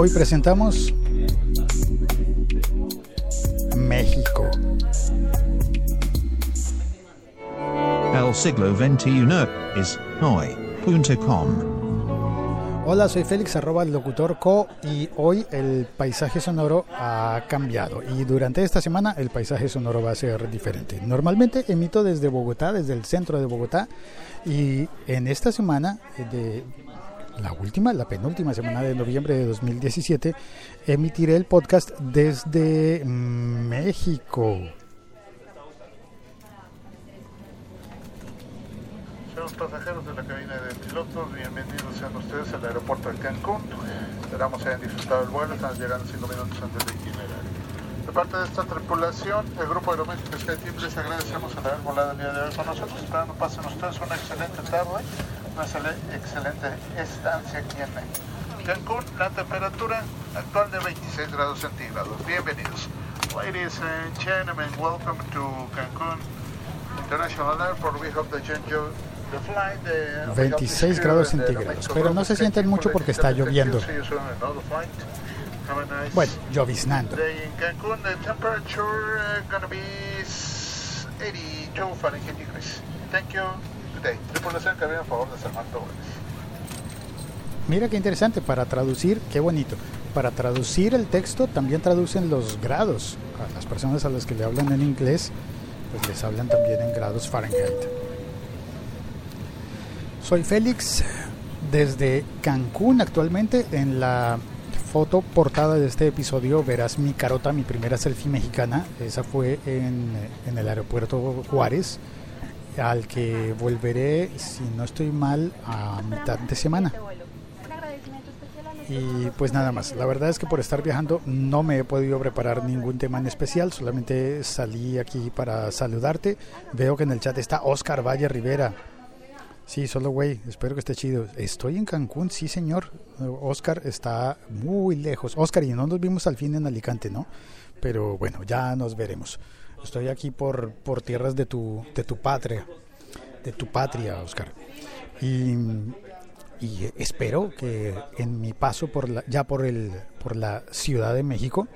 Hoy presentamos México. El siglo XXI es hoy.com. Hola, soy Félix, arroba el locutor co y hoy el paisaje sonoro ha cambiado y durante esta semana el paisaje sonoro va a ser diferente. Normalmente emito desde Bogotá, desde el centro de Bogotá y en esta semana de la última, la penúltima semana de noviembre de 2017 emitiré el podcast desde México. pasajeros de la cabina de pilotos, bienvenidos sean ustedes al aeropuerto de Cancún. Esperamos hayan disfrutado el vuelo, están llegando 5 minutos antes del itinerario. De parte de esta tripulación, el grupo aeroméxico SkyTeam les agradecemos el haber volado el día de hoy con nosotros. Esperando pasen ustedes una excelente tarde, una excelente estancia aquí en Cancún. La temperatura actual de 26 grados centígrados. Bienvenidos. Ladies and gentlemen, welcome to Cancún International Airport. We hope that you enjoy 26 grados centígrados, pero no se sienten mucho porque está lloviendo. Bueno, lloviznando. Mira qué interesante, para traducir, qué bonito. Para traducir el texto también traducen los grados. A las personas a las que le hablan en inglés, pues les hablan también en grados Fahrenheit. Soy Félix desde Cancún actualmente. En la foto portada de este episodio verás mi carota, mi primera selfie mexicana. Esa fue en, en el aeropuerto Juárez, al que volveré, si no estoy mal, a mitad de semana. Y pues nada más, la verdad es que por estar viajando no me he podido preparar ningún tema en especial, solamente salí aquí para saludarte. Veo que en el chat está Oscar Valle Rivera. Sí, solo güey, espero que esté chido. Estoy en Cancún, sí señor. Oscar está muy lejos. Oscar, y no nos vimos al fin en Alicante, ¿no? Pero bueno, ya nos veremos. Estoy aquí por, por tierras de tu, de tu patria, de tu patria, Oscar. Y, espero que en mi paso por la, ya por, el, por la Ciudad de México,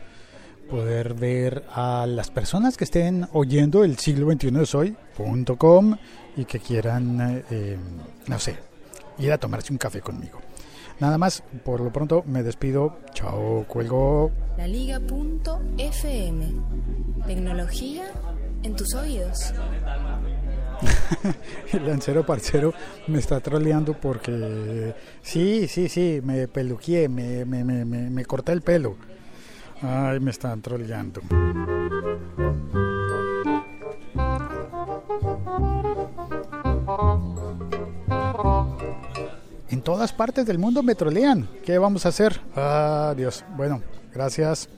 poder ver a las personas que estén oyendo el siglo XXI de hoy.com y que quieran, eh, no sé, ir a tomarse un café conmigo. Nada más, por lo pronto me despido. Chao, cuelgo. La Liga.fm. Tecnología en tus oídos. el lancero parcero me está troleando porque sí, sí, sí, me peluqué, me, me, me, me corté el pelo. Ay, me están troleando. Todas partes del mundo me trolean. ¿Qué vamos a hacer? Adiós. Bueno, gracias.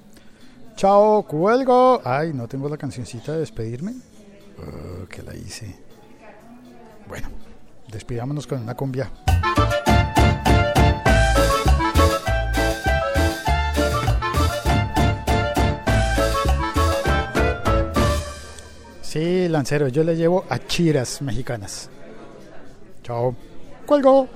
Chao, cuelgo. Ay, no tengo la cancioncita de despedirme. Oh, que la hice. Bueno, despidámonos con una cumbia. Sí, lancero, yo le llevo a chiras mexicanas. Chao. Cuelgo.